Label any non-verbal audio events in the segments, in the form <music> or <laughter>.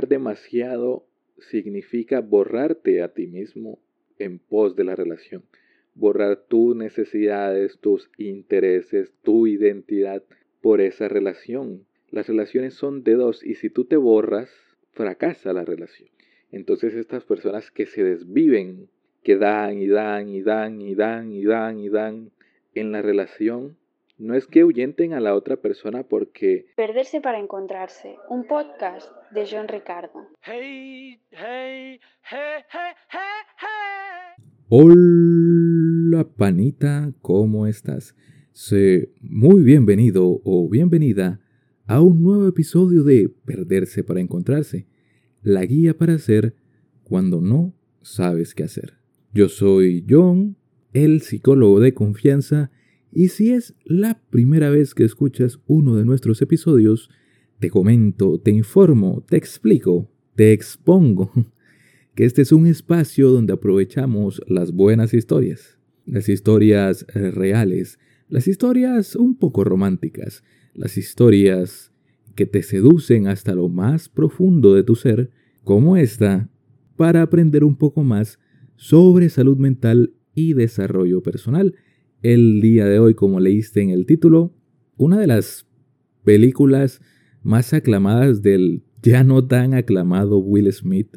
demasiado significa borrarte a ti mismo en pos de la relación. Borrar tus necesidades, tus intereses, tu identidad por esa relación. Las relaciones son de dos y si tú te borras, fracasa la relación. Entonces estas personas que se desviven, que dan y dan y dan y dan y dan y dan en la relación, no es que huyenten a la otra persona porque... Perderse para encontrarse, un podcast de John Ricardo. Hola panita, ¿cómo estás? Sé muy bienvenido o bienvenida a un nuevo episodio de Perderse para encontrarse, la guía para hacer cuando no sabes qué hacer. Yo soy John, el psicólogo de confianza, y si es la primera vez que escuchas uno de nuestros episodios, te comento, te informo, te explico, te expongo <laughs> que este es un espacio donde aprovechamos las buenas historias, las historias eh, reales, las historias un poco románticas, las historias que te seducen hasta lo más profundo de tu ser, como esta, para aprender un poco más sobre salud mental y desarrollo personal el día de hoy, como leíste en el título, una de las películas más aclamadas del ya no tan aclamado Will Smith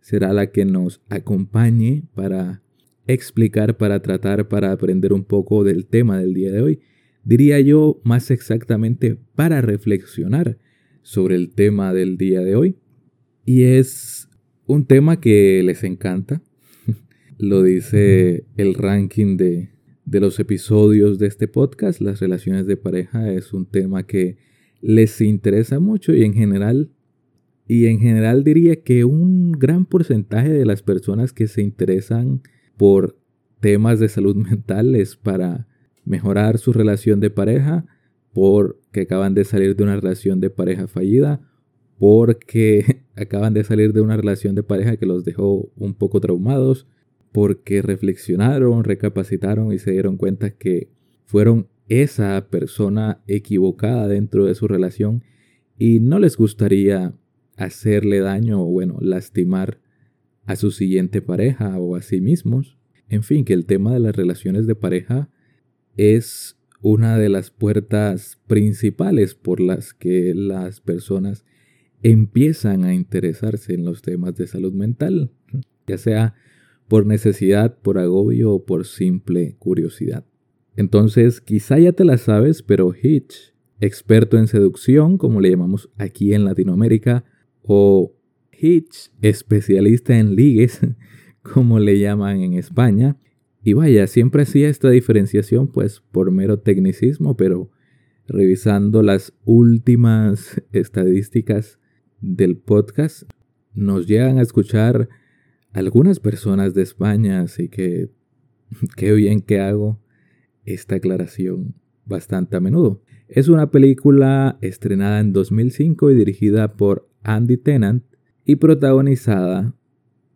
será la que nos acompañe para explicar, para tratar, para aprender un poco del tema del día de hoy. Diría yo más exactamente para reflexionar sobre el tema del día de hoy. Y es un tema que les encanta. <laughs> Lo dice el ranking de de los episodios de este podcast, las relaciones de pareja es un tema que les interesa mucho y en general y en general diría que un gran porcentaje de las personas que se interesan por temas de salud <laughs> mental es para mejorar su relación de pareja, porque acaban de salir de una relación de pareja fallida, porque <laughs> acaban de salir de una relación de pareja que los dejó un poco traumados, porque reflexionaron, recapacitaron y se dieron cuenta que fueron esa persona equivocada dentro de su relación y no les gustaría hacerle daño o bueno, lastimar a su siguiente pareja o a sí mismos. En fin, que el tema de las relaciones de pareja es una de las puertas principales por las que las personas empiezan a interesarse en los temas de salud mental, ya sea por necesidad, por agobio o por simple curiosidad. Entonces, quizá ya te la sabes, pero Hitch, experto en seducción, como le llamamos aquí en Latinoamérica, o Hitch, especialista en ligues, <laughs> como le llaman en España, y vaya, siempre hacía esta diferenciación pues por mero tecnicismo, pero revisando las últimas <laughs> estadísticas del podcast, nos llegan a escuchar algunas personas de España, así que <laughs> qué bien que hago esta aclaración bastante a menudo. Es una película estrenada en 2005 y dirigida por Andy Tennant y protagonizada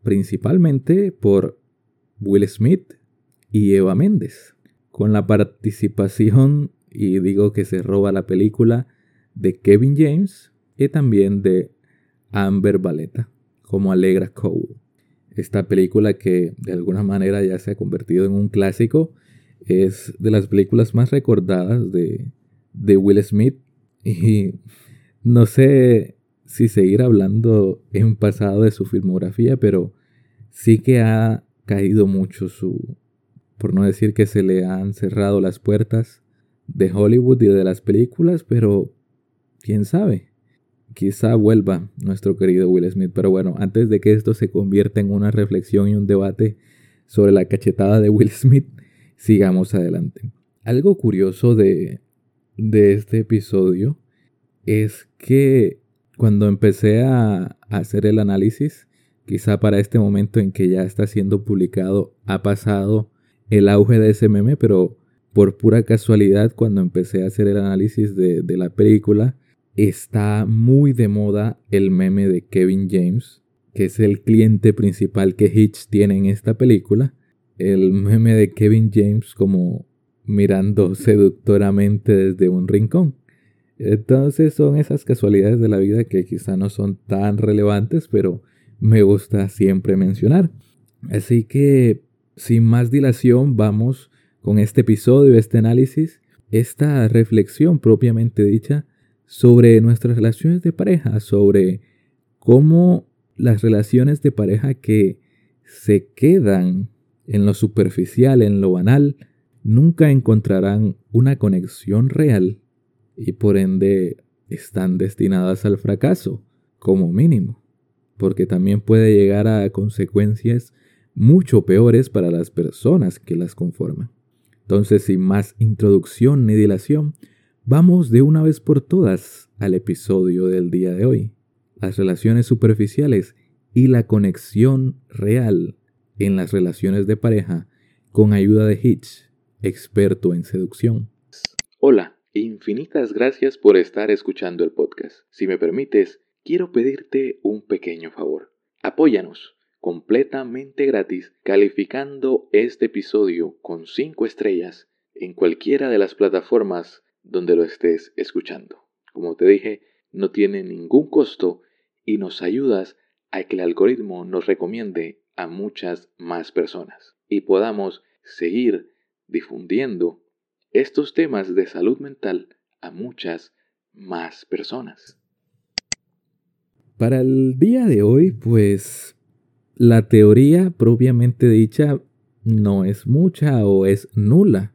principalmente por Will Smith y Eva Méndez, con la participación, y digo que se roba la película, de Kevin James y también de Amber Valletta como Alegra Cole. Esta película que de alguna manera ya se ha convertido en un clásico es de las películas más recordadas de, de Will Smith. Y <laughs> no sé si seguir hablando en pasado de su filmografía, pero sí que ha caído mucho su, por no decir que se le han cerrado las puertas de Hollywood y de las películas, pero quién sabe quizá vuelva nuestro querido Will Smith. Pero bueno, antes de que esto se convierta en una reflexión y un debate sobre la cachetada de Will Smith, sigamos adelante. Algo curioso de, de este episodio es que cuando empecé a, hacer el análisis, quizá para este momento en que ya está siendo publicado, ha pasado el auge de ese meme, pero por pura casualidad, cuando empecé a hacer el análisis de, de la película, está muy de moda el meme de Kevin James, que es el cliente principal que Hitch tiene en esta película. El meme de Kevin James como mirando seductoramente desde un rincón. Entonces son esas casualidades de la vida que quizá no son tan relevantes, pero me gusta siempre mencionar. Así que, sin más dilación, vamos con este episodio, este análisis, esta reflexión propiamente dicha sobre nuestras relaciones de pareja, sobre cómo las relaciones de pareja que se quedan en lo superficial, en lo banal, nunca encontrarán una conexión real y por ende están destinadas al fracaso, como mínimo, porque también puede llegar a consecuencias mucho peores para las personas que las conforman. Entonces, sin más introducción ni dilación, vamos de una vez por todas al episodio del día de hoy. Las relaciones superficiales y la conexión real en las relaciones de pareja con ayuda de Hitch, experto en seducción. Hola, infinitas gracias por estar escuchando el podcast. Si me permites, quiero pedirte un pequeño favor. Apóyanos completamente gratis calificando este episodio con 5 estrellas en cualquiera de las plataformas donde lo estés escuchando. Como te dije, no tiene ningún costo y nos ayudas a que el algoritmo nos recomiende a muchas más personas y podamos seguir difundiendo estos temas de salud mental a muchas más personas. Para el día de hoy, pues la teoría propiamente dicha no es mucha o es nula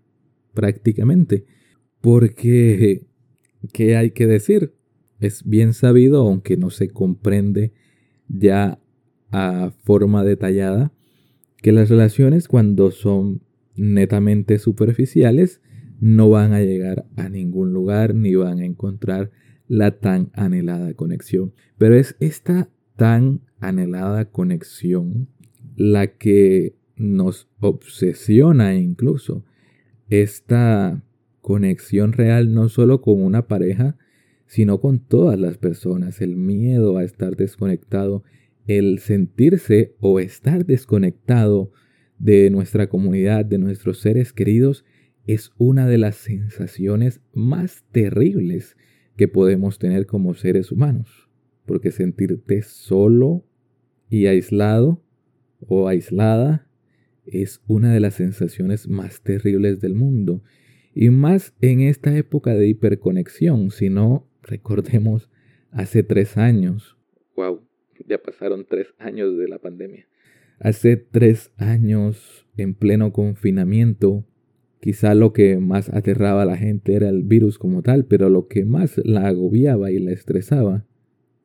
prácticamente. Porque, <laughs> ¿qué hay que decir? Es bien sabido, aunque no se comprende ya a forma detallada, que las relaciones cuando son netamente superficiales no van a llegar a ningún lugar ni van a encontrar la tan anhelada conexión. Pero es esta tan anhelada conexión la que nos obsesiona incluso. Esta conexión real no solo con una pareja, sino con todas las personas. El miedo a estar desconectado, el sentirse o estar desconectado de nuestra comunidad, de nuestros seres queridos, es una de las sensaciones más terribles que podemos tener como seres humanos porque sentirte solo y aislado o aislada es una de las sensaciones más terribles del mundo. Y más en esta época de hiperconexión, si no, recordemos, hace tres años. Wow, ya pasaron tres años de la pandemia. Hace tres años, en pleno confinamiento, quizá lo que más aterraba a la gente era el virus como tal, pero lo que más la agobiaba y la estresaba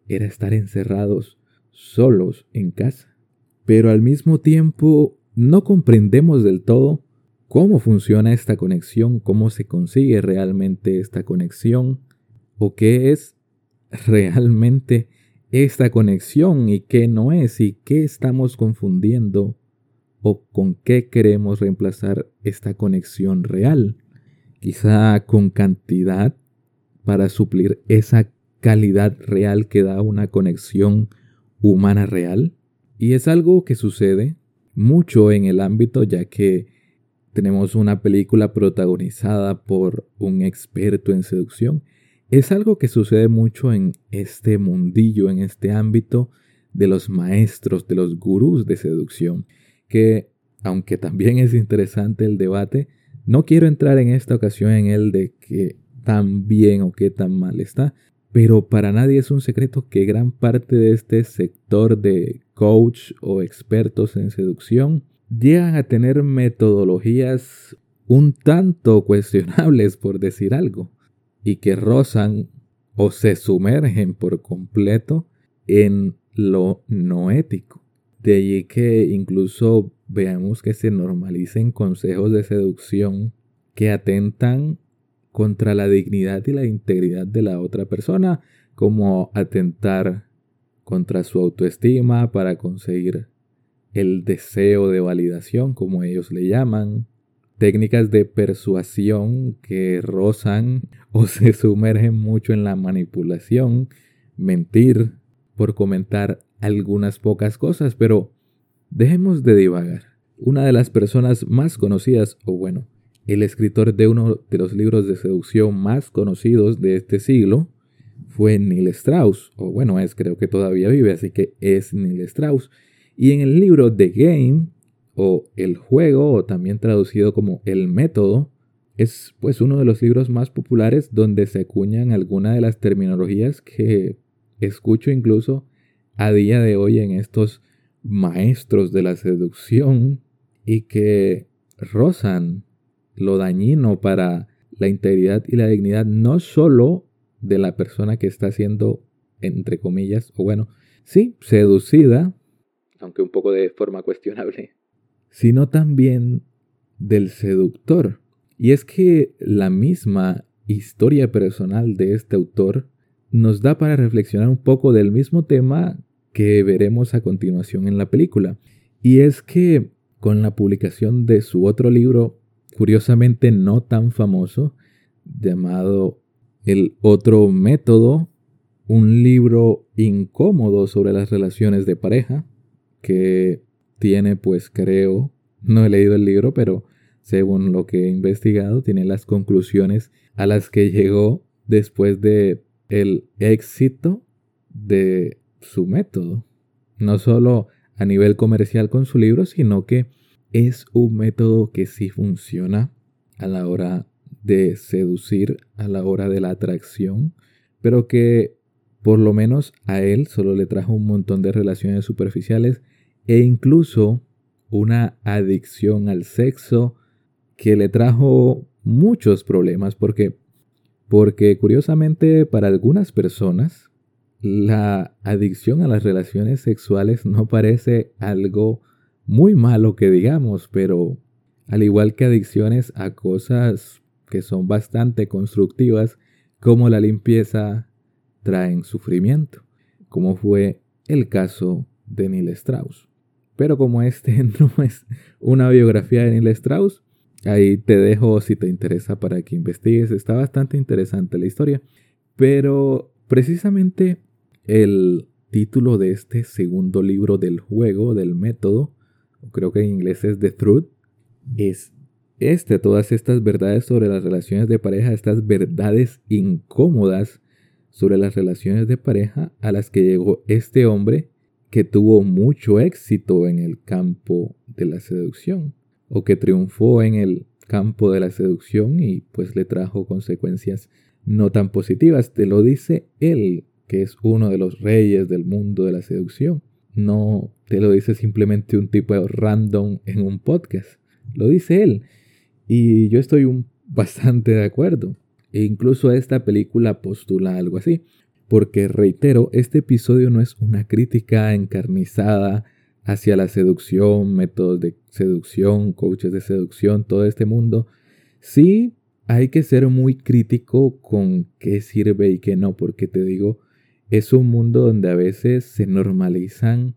era estar encerrados solos en casa. Pero al mismo tiempo no comprendemos del todo cómo funciona esta conexión, cómo se consigue realmente esta conexión o qué es realmente esta conexión y qué no es y qué estamos confundiendo o con qué queremos reemplazar esta conexión real. Quizá con cantidad para suplir esa calidad real que da una conexión humana real. Y es algo que sucede mucho en el ámbito ya que tenemos una película protagonizada por un experto en seducción. Es algo que sucede mucho en este mundillo, en este ámbito de los maestros, de los gurús de seducción, que aunque también es interesante el debate, no quiero entrar en esta ocasión en el de que tan bien o qué tan mal está, pero para nadie es un secreto que gran parte de este sector de coach o expertos en seducción llegan a tener metodologías un tanto cuestionables, por decir algo, y que rozan o se sumergen por completo en lo no ético. De allí que incluso veamos que se normalicen consejos de seducción que atentan contra la dignidad y la integridad de la otra persona, como atentar contra su autoestima para conseguir el deseo de validación, como ellos le llaman, técnicas de persuasión que rozan <laughs> o se sumergen mucho en la manipulación, mentir, por comentar algunas pocas cosas, pero dejemos de divagar. Una de las personas más conocidas, o bueno, el escritor de uno de los libros de seducción más conocidos de este siglo fue Neil Strauss, o bueno, es creo que todavía vive, así que es Neil Strauss. Y en el libro The Game, o El Juego, o también traducido como El Método, es pues uno de los libros más populares donde se acuñan algunas de las terminologías que escucho incluso a día de hoy en estos maestros de la seducción y que rozan lo dañino para la integridad y la dignidad no solo de la persona que está siendo, entre comillas, o bueno, sí, seducida, aunque un poco de forma cuestionable, sino también del seductor. Y es que la misma historia personal de este autor nos da para reflexionar un poco del mismo tema que veremos a continuación en la película. Y es que con la publicación de su otro libro, curiosamente no tan famoso, llamado El otro método, un libro incómodo sobre las relaciones de pareja, que tiene pues creo, no he leído el libro, pero según lo que he investigado, tiene las conclusiones a las que llegó después de el éxito de su método. No solo a nivel comercial con su libro, sino que es un método que sí funciona a la hora de seducir, a la hora de la atracción, pero que por lo menos a él solo le trajo un montón de relaciones superficiales e incluso una adicción al sexo que le trajo muchos problemas porque porque curiosamente para algunas personas la adicción a las relaciones sexuales no parece algo muy malo que digamos, pero al igual que adicciones a cosas que son bastante constructivas como la limpieza traen sufrimiento, como fue el caso de Neil Strauss. Pero como este <laughs> no es una biografía de Neil Strauss, Ahí te dejo si te interesa para que investigues. Está bastante interesante la historia. Pero precisamente el título de este segundo libro del juego, del método, creo que en inglés es The Truth, es este, todas estas verdades sobre las relaciones de pareja, estas verdades incómodas sobre las relaciones de pareja a las que llegó este hombre que tuvo mucho éxito en el campo de la seducción o que triunfó en el campo de la seducción y pues le trajo consecuencias no tan positivas. Te lo dice él, que es uno de los reyes del mundo de la seducción. No te lo dice simplemente un tipo random en un podcast. Lo dice él. Y yo estoy un, bastante de acuerdo. E incluso esta película postula algo así. Porque reitero, este episodio no es una crítica encarnizada hacia la seducción, métodos de seducción, coaches de seducción, todo este mundo, sí hay que ser muy crítico con qué sirve y qué no, porque te digo, es un mundo donde a veces se normalizan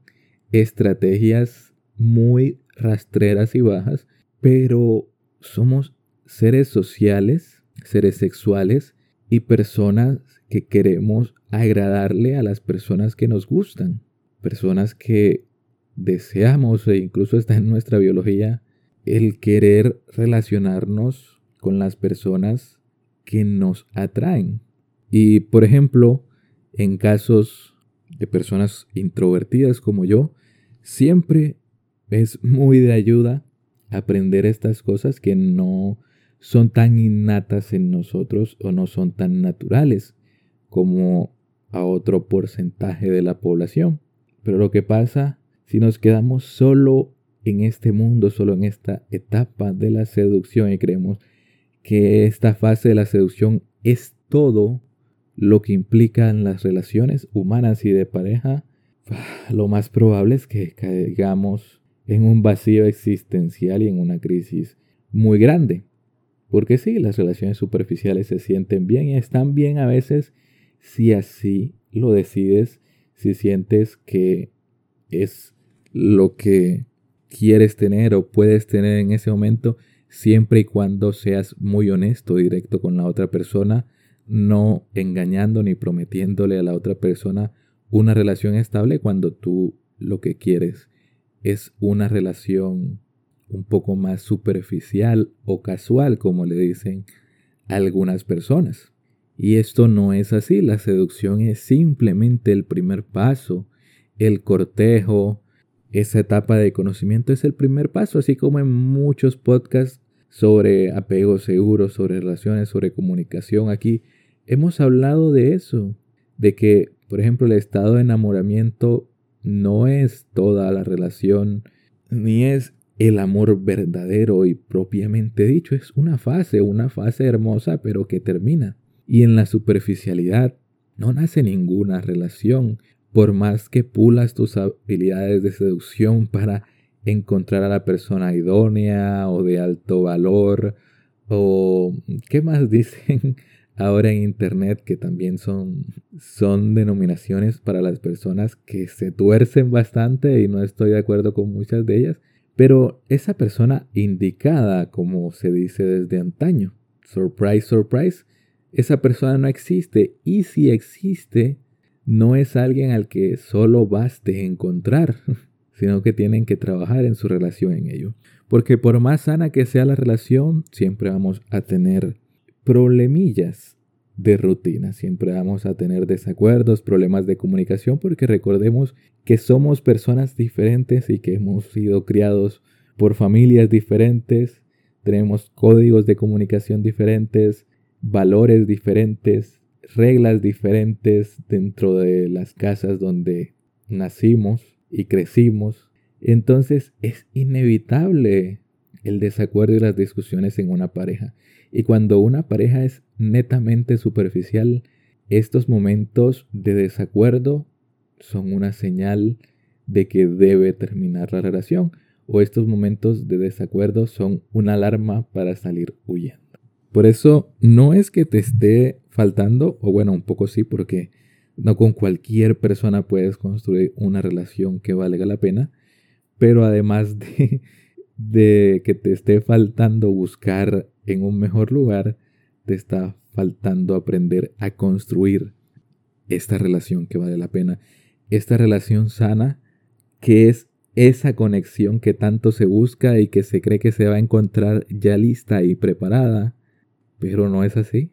estrategias muy rastreras y bajas, pero somos seres sociales, seres sexuales y personas que queremos agradarle a las personas que nos gustan, personas que deseamos e incluso está en nuestra biología el querer relacionarnos con las personas que nos atraen. Y por ejemplo, en casos de personas introvertidas como yo, siempre es muy de ayuda aprender estas cosas que no son tan innatas en nosotros o no son tan naturales como a otro porcentaje de la población. Pero lo que pasa si nos quedamos solo en este mundo, solo en esta etapa de la seducción y creemos que esta fase de la seducción es todo lo que implican las relaciones humanas y de pareja, <sighs> lo más probable es que caigamos en un vacío existencial y en una crisis muy grande. Porque sí, las relaciones superficiales se sienten bien y están bien a veces si así lo decides, si sientes que es lo que quieres tener o puedes tener en ese momento, siempre y cuando seas muy honesto, directo con la otra persona, no engañando ni prometiéndole a la otra persona una relación estable cuando tú lo que quieres es una relación un poco más superficial o casual, como le dicen algunas personas. Y esto no es así, la seducción es simplemente el primer paso, el cortejo, esa etapa de conocimiento es el primer paso, así como en muchos podcasts sobre apego seguro, sobre relaciones, sobre comunicación. Aquí hemos hablado de eso, de que, por ejemplo, el estado de enamoramiento no es toda la relación, ni es el amor verdadero y propiamente dicho, es una fase, una fase hermosa, pero que termina. Y en la superficialidad no nace ninguna relación, por más que pulas tus habilidades de seducción para encontrar a la persona idónea o de alto valor o qué más <laughs> dicen ahora en internet que también son son denominaciones para las personas que se tuercen bastante y no estoy de acuerdo con muchas de ellas pero esa persona indicada como se dice desde antaño surprise surprise esa persona no existe y si existe no es alguien al que solo baste encontrar <laughs> sino que tienen que trabajar en su relación en ello. Porque por más sana que sea la relación, siempre vamos a tener problemillas de rutina, siempre vamos a tener desacuerdos, problemas de comunicación, porque recordemos que somos personas diferentes y que hemos sido criados por familias diferentes, tenemos códigos de comunicación diferentes, valores diferentes, reglas diferentes dentro de las casas donde nacimos y crecimos, entonces es inevitable el desacuerdo y las discusiones en una pareja. Y cuando una pareja es netamente superficial, estos momentos de desacuerdo son una señal de que debe terminar la relación o estos momentos de desacuerdo son una alarma para salir huyendo. Por eso no es que te esté faltando, o bueno, un poco sí, porque no con cualquier persona puedes construir una relación que valga la pena, pero además <laughs> de, de que te esté faltando buscar en un mejor lugar, te está faltando aprender a construir esta relación que vale la pena, esta relación sana que es esa conexión que tanto se busca y que se cree que se va a encontrar ya lista y preparada, pero no es así,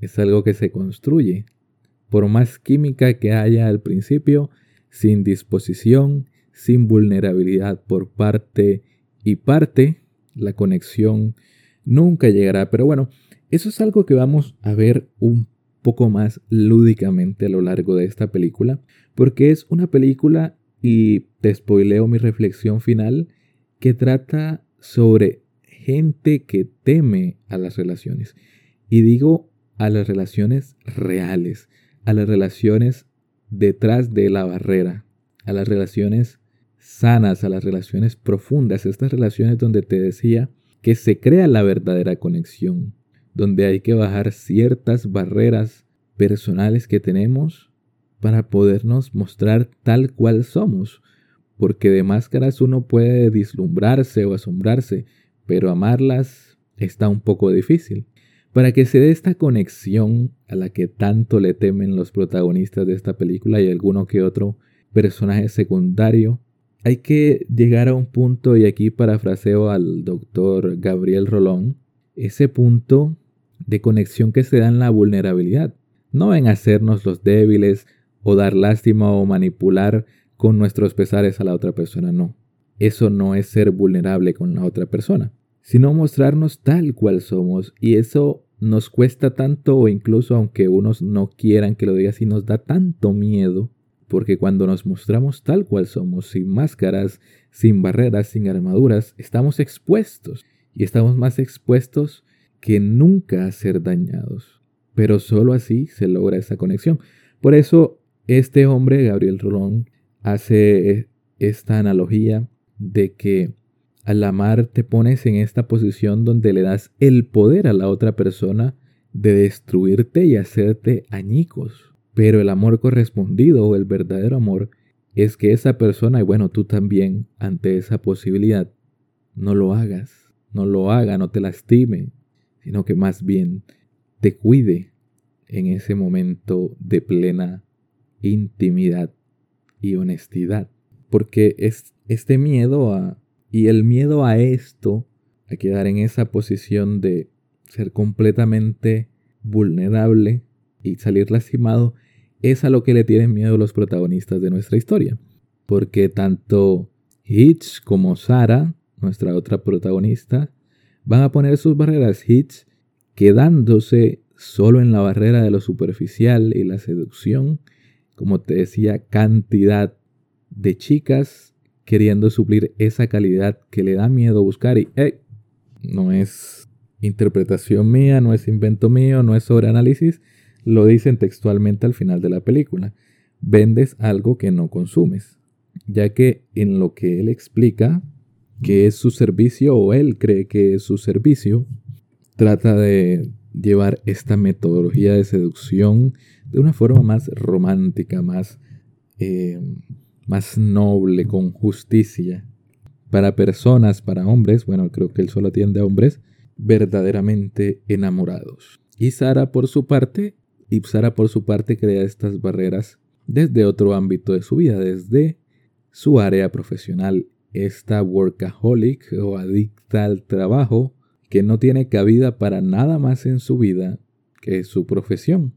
es algo que se construye por más química que haya al principio, sin disposición, sin vulnerabilidad por parte y parte, la conexión nunca llegará. Pero bueno, eso es algo que vamos a ver un poco más lúdicamente a lo largo de esta película, porque es una película, y te spoileo mi reflexión final, que trata sobre gente que teme a las relaciones. Y digo a las relaciones reales, a las relaciones detrás de la barrera, a las relaciones sanas, a las relaciones profundas, estas relaciones donde te decía que se crea la verdadera conexión, donde hay que bajar ciertas barreras personales que tenemos para podernos mostrar tal cual somos, porque de máscaras uno puede dislumbrarse o asombrarse, pero amarlas está un poco difícil. Para que se dé esta conexión a la que tanto le temen los protagonistas de esta película y alguno que otro personaje secundario, hay que llegar a un punto, y aquí parafraseo al doctor Gabriel Rolón, ese punto de conexión que se da en la vulnerabilidad, no en hacernos los débiles o dar lástima o manipular con nuestros pesares a la otra persona, no. Eso no es ser vulnerable con la otra persona sino mostrarnos tal cual somos. Y eso nos cuesta tanto, o incluso aunque unos no quieran que lo diga así, nos da tanto miedo, porque cuando nos mostramos tal cual somos, sin máscaras, sin barreras, sin armaduras, estamos expuestos. Y estamos más expuestos que nunca a ser dañados. Pero solo así se logra esa conexión. Por eso este hombre, Gabriel Rolón, hace esta analogía de que al amar te pones en esta posición donde le das el poder a la otra persona de destruirte y hacerte añicos. Pero el amor correspondido o el verdadero amor es que esa persona, y bueno, tú también, ante esa posibilidad, no lo hagas, no lo haga, no te lastime, sino que más bien te cuide en ese momento de plena intimidad y honestidad. Porque es este miedo a Y el miedo a esto, a quedar en esa posición de ser completamente vulnerable y salir lastimado, es a lo que le tienen miedo los protagonistas de nuestra historia. Porque tanto Hitch como Sara, nuestra otra protagonista, van a poner sus barreras Hitch quedándose solo en la barrera de lo superficial y la seducción, como te decía, cantidad de chicas queriendo suplir esa calidad que le da miedo buscar y no es interpretación mía, no es invento mío, no es sobreanálisis, lo dicen textualmente al final de la película. Vendes algo que no consumes, ya que en lo que él explica que es su servicio o él cree que es su servicio, trata de llevar esta metodología de seducción de una forma más romántica, más, eh, más noble, con justicia. Para personas, para hombres, bueno, creo que él solo atiende a hombres verdaderamente enamorados. Y Sara, por su parte, y Sara por su parte crea estas barreras desde otro ámbito de su vida, desde su área profesional. Esta workaholic o adicta al trabajo que no tiene cabida para nada más en su vida que su profesión.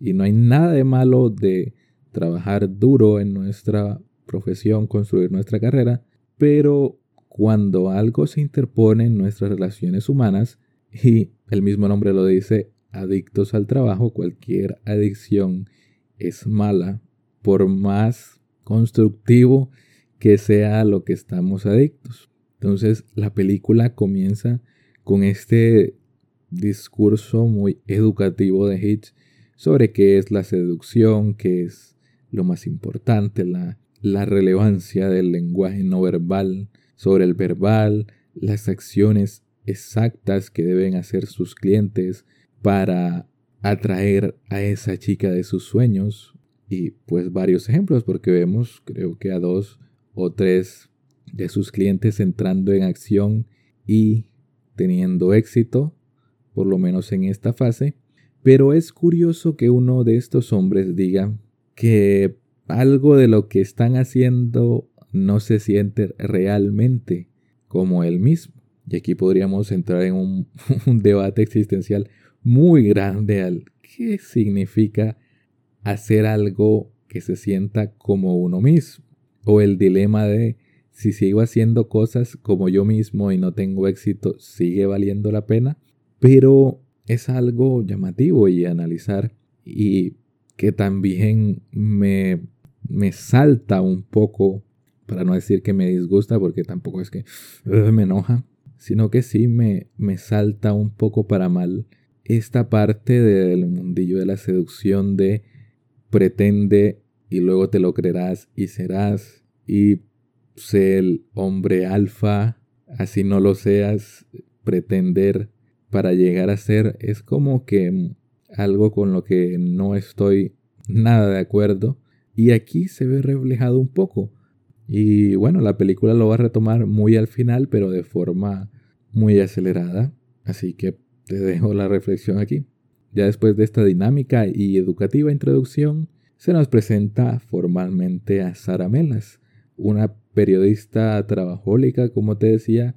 Y no hay nada de malo de trabajar duro en nuestra profesión, construir nuestra carrera, pero cuando algo se interpone en nuestras relaciones humanas, y el mismo nombre lo dice, adictos al trabajo, cualquier adicción es mala, por más constructivo que sea lo que estamos adictos. Entonces la película comienza con este discurso muy educativo de Hitch sobre qué es la seducción, qué es lo más importante, la, la relevancia del lenguaje no verbal sobre el verbal, las acciones exactas que deben hacer sus clientes para atraer a esa chica de sus sueños. Y pues varios ejemplos, porque vemos creo que a dos o tres de sus clientes entrando en acción y teniendo éxito, por lo menos en esta fase. Pero es curioso que uno de estos hombres diga que algo de lo que están haciendo no se siente realmente como él mismo. Y aquí podríamos entrar en <laughs> un, debate existencial muy grande al qué significa hacer algo que se sienta como uno mismo. O el dilema de si sigo haciendo cosas como yo mismo y no tengo éxito, ¿sigue valiendo la pena? Pero es algo llamativo y analizar y que también me, me salta un poco, para no decir que me disgusta, porque tampoco es que me enoja, sino que sí me, me salta un poco para mal esta parte del mundillo de la seducción de pretende y luego te lo creerás y serás y ser el hombre alfa, así no lo seas, pretender para llegar a ser, es como que algo con lo que no estoy nada de acuerdo. Y aquí se ve reflejado un poco. Y bueno, la película lo va a retomar muy al final, pero de forma muy acelerada. Así que te dejo la reflexión aquí. Ya después de esta dinámica y educativa introducción, se nos presenta formalmente a Sara Melas, una periodista trabajólica, como te decía,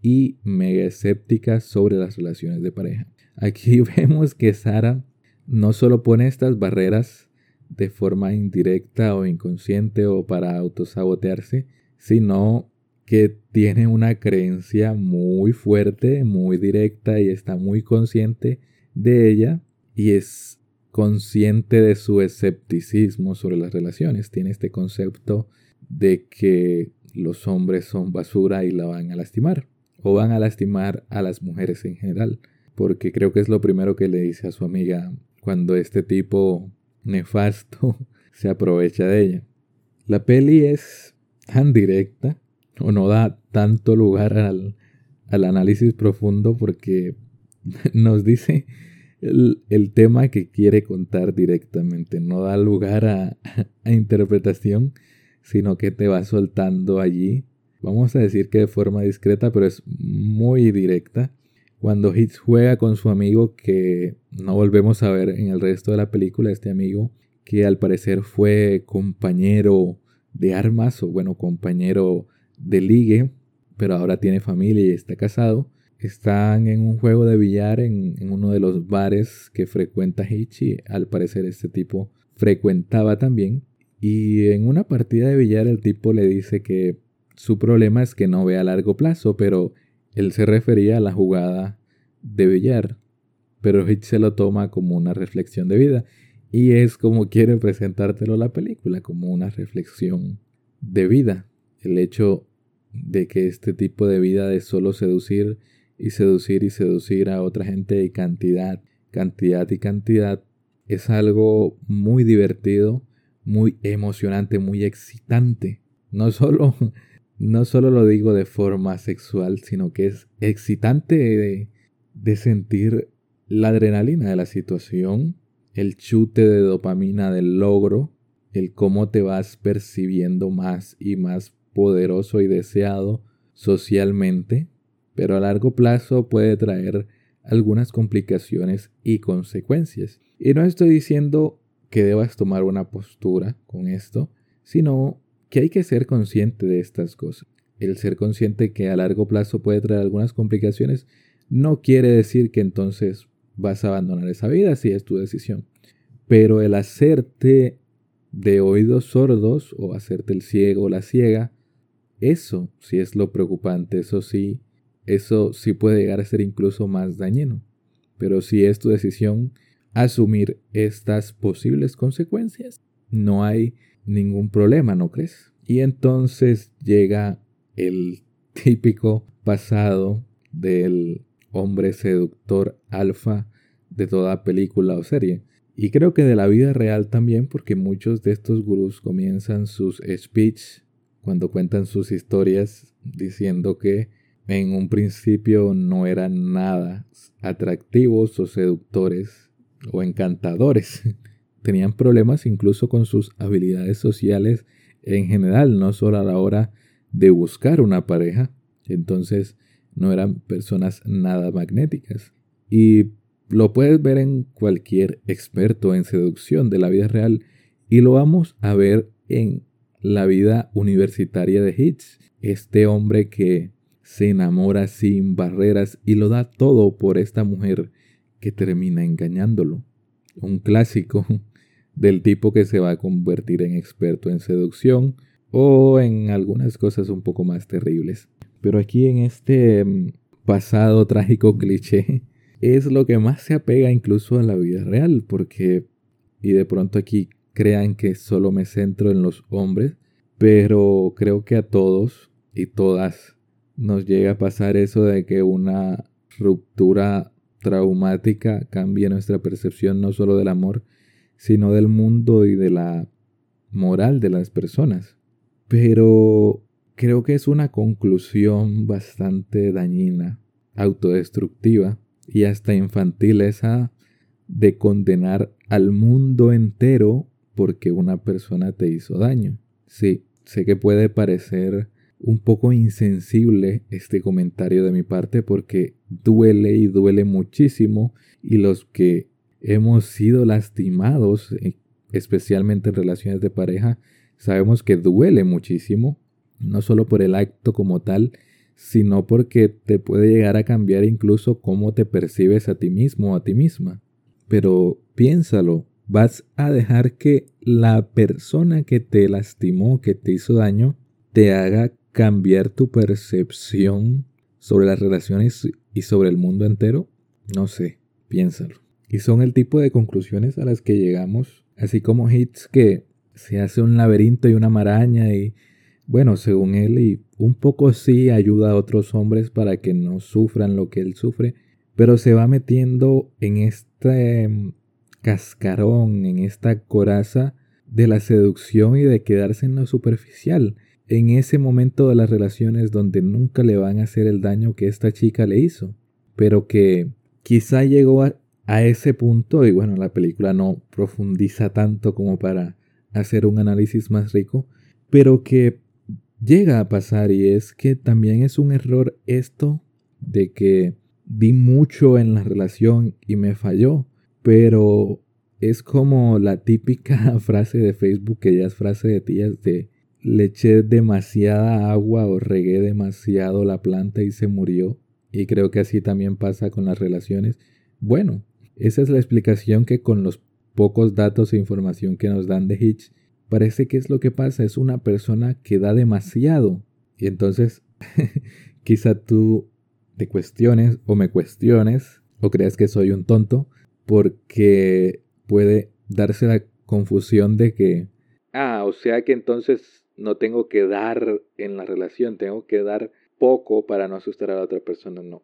y mega escéptica sobre las relaciones de pareja. Aquí <laughs> vemos que Sara no solo pone estas barreras de forma indirecta o inconsciente o para autosabotearse, sino que tiene una creencia muy fuerte, muy directa y está muy consciente de ella y es consciente de su escepticismo sobre las relaciones. Tiene este concepto de que los hombres son basura y la van a lastimar. O van a lastimar a las mujeres en general. Porque creo que es lo primero que le dice a su amiga cuando este tipo nefasto <laughs> se aprovecha de ella. La peli es tan directa o no da tanto lugar al, análisis profundo porque <laughs> nos dice el, tema que quiere contar directamente. No da lugar a, <laughs> a interpretación sino que te va soltando allí. Vamos a decir que de forma discreta, pero es muy directa. Cuando Hitch juega con su amigo que no volvemos a ver en el resto de la película, este amigo que al parecer fue compañero de armas o bueno, compañero de ligue pero ahora tiene familia y está casado. Están en un juego de billar en, uno de los bares que frecuenta Hitch y al parecer este tipo frecuentaba también. Y en una partida de billar el tipo le dice que su problema es que no ve a largo plazo, pero él se refería a la jugada de billar. Pero Hitch se lo toma como una reflexión de vida. Y es como quiere presentártelo la película, como una reflexión de vida. El hecho de que este tipo de vida de solo seducir y seducir y seducir a otra gente y cantidad, cantidad y cantidad es algo muy divertido, muy emocionante, muy excitante. No solo, no solo lo digo de forma sexual, sino que es excitante de, de sentir la adrenalina de la situación, el chute de dopamina del logro, el cómo te vas percibiendo más y más poderoso y deseado socialmente, pero a largo plazo puede traer algunas complicaciones y consecuencias. Y no estoy diciendo que debas tomar una postura con esto, sino que hay que ser consciente de estas cosas. El ser consciente que a largo plazo puede traer algunas complicaciones no quiere decir que entonces vas a abandonar esa vida si es tu decisión. Pero el hacerte de oídos sordos o hacerte el ciego o la ciega, eso sí es lo preocupante, eso sí, eso sí puede llegar a ser incluso más dañino. Pero si es tu decisión asumir estas posibles consecuencias, no hay ningún problema, ¿no crees? Y entonces llega el típico pasado del hombre seductor alfa de toda película o serie. Y creo que de la vida real también, porque muchos de estos gurús comienzan sus speech cuando cuentan sus historias diciendo que en un principio no eran nada atractivos o seductores o encantadores. <laughs> Tenían problemas incluso con sus habilidades sociales en general, no solo a la hora de buscar una pareja. Entonces no eran personas nada magnéticas. Y lo puedes ver en cualquier experto en seducción de la vida real y lo vamos a ver en la vida universitaria de Hitch. Este hombre que se enamora sin barreras y lo da todo por esta mujer que termina engañándolo. Un clásico del tipo que se va a convertir en experto en seducción o en algunas cosas un poco más terribles. Pero aquí en este mm, pasado trágico cliché <laughs> es lo que más se apega incluso a la vida real, porque, y de pronto aquí crean que solo me centro en los hombres, pero creo que a todos y todas nos llega a pasar eso de que una ruptura traumática cambie nuestra percepción no solo del amor, sino del mundo y de la moral de las personas. Pero creo que es una conclusión bastante dañina, autodestructiva, y hasta infantil esa de condenar al mundo entero porque una persona te hizo daño. Sí, sé que puede parecer un poco insensible este comentario de mi parte porque duele y duele muchísimo y los que hemos sido lastimados, eh, especialmente en relaciones de pareja, sabemos que duele muchísimo, no solo por el acto como tal, sino porque te puede llegar a cambiar incluso cómo te percibes a ti mismo o a ti misma. Pero piénsalo, vas a dejar que la persona que te lastimó, que te hizo daño, te haga cambiar tu percepción sobre las relaciones y sobre el mundo entero? No sé, piénsalo. Y son el tipo de conclusiones a las que llegamos, así como hits que se hace un laberinto y una maraña y bueno, según él, y un poco sí ayuda a otros hombres para que no sufran lo que él sufre, pero se va metiendo en este mm, cascarón, en esta coraza de la seducción y de quedarse en lo superficial, en ese momento de las relaciones donde nunca le van a hacer el daño que esta chica le hizo, pero que quizá llegó a, a ese punto, y bueno, la película no profundiza tanto como para hacer un análisis más rico, pero que llega a pasar y es que también es un error esto de que di mucho en la relación y me falló, pero es como la típica <laughs> frase de Facebook que ya es frase de tías de le eché demasiada agua o regué demasiado la planta y se murió. Y creo que así también pasa con las relaciones. Bueno, esa es la explicación que con los pocos datos e información que nos dan de Hitch, parece que es lo que pasa. Es una persona que da demasiado. Y entonces, <laughs> quizá tú te cuestiones o me cuestiones o creas que soy un tonto porque puede darse la confusión de que, ah, o sea que entonces no tengo que dar en la relación, tengo que dar poco para no asustar a la otra persona. No.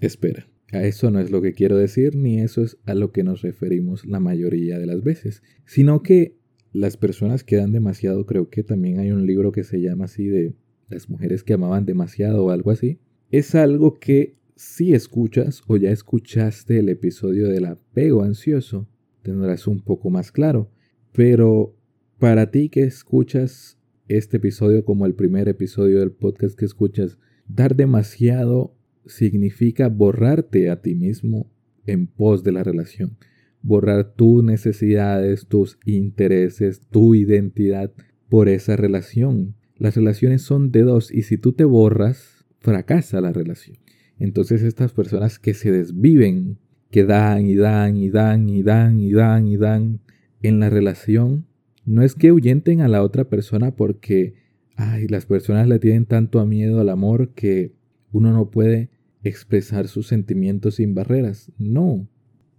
Espera, eso no es lo que quiero decir, ni eso es a lo que nos referimos la mayoría de las veces, sino que las personas que dan demasiado, creo que también hay un libro que se llama así de las mujeres que amaban demasiado o algo así, es algo que si escuchas o ya escuchaste el episodio del apego ansioso, tendrás un poco más claro. Pero para ti que escuchas este episodio como el primer episodio del podcast que escuchas, dar demasiado significa borrarte a ti mismo en pos de la relación. Borrar tus necesidades, tus intereses, tu identidad por esa relación. Las relaciones son de dos y si tú te borras, fracasa la relación. Entonces estas personas que se desviven, que dan y dan y dan y dan y dan y dan en la relación, no es que ahuyenten a la otra persona porque, ay, las personas le tienen tanto miedo al amor que uno no puede expresar sus sentimientos sin barreras. No,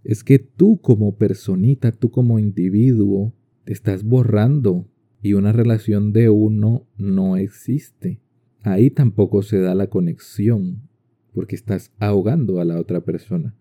es que tú como personita, tú como individuo, te estás borrando y una relación de uno no existe. Ahí tampoco se da la conexión porque estás ahogando a la otra persona